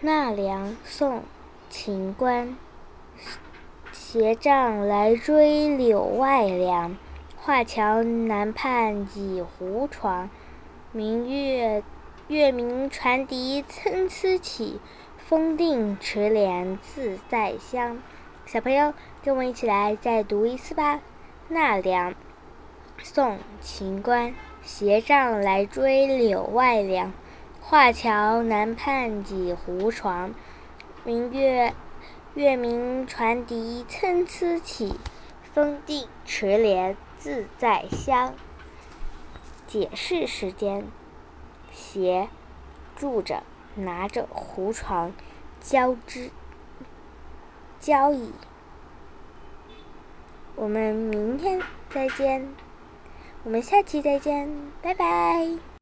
纳凉，宋·秦观。斜杖来追柳外凉，画桥南畔几胡床。明月，月明船笛参差起，风定池莲自在香。小朋友，跟我一起来再读一次吧。纳凉，宋·秦观。斜杖来追柳外凉。画桥南畔几胡床，明月，月明船笛参差起，风定池莲自在香。解释时间：斜，住着，拿着胡床，交织，交椅。我们明天再见，我们下期再见，拜拜。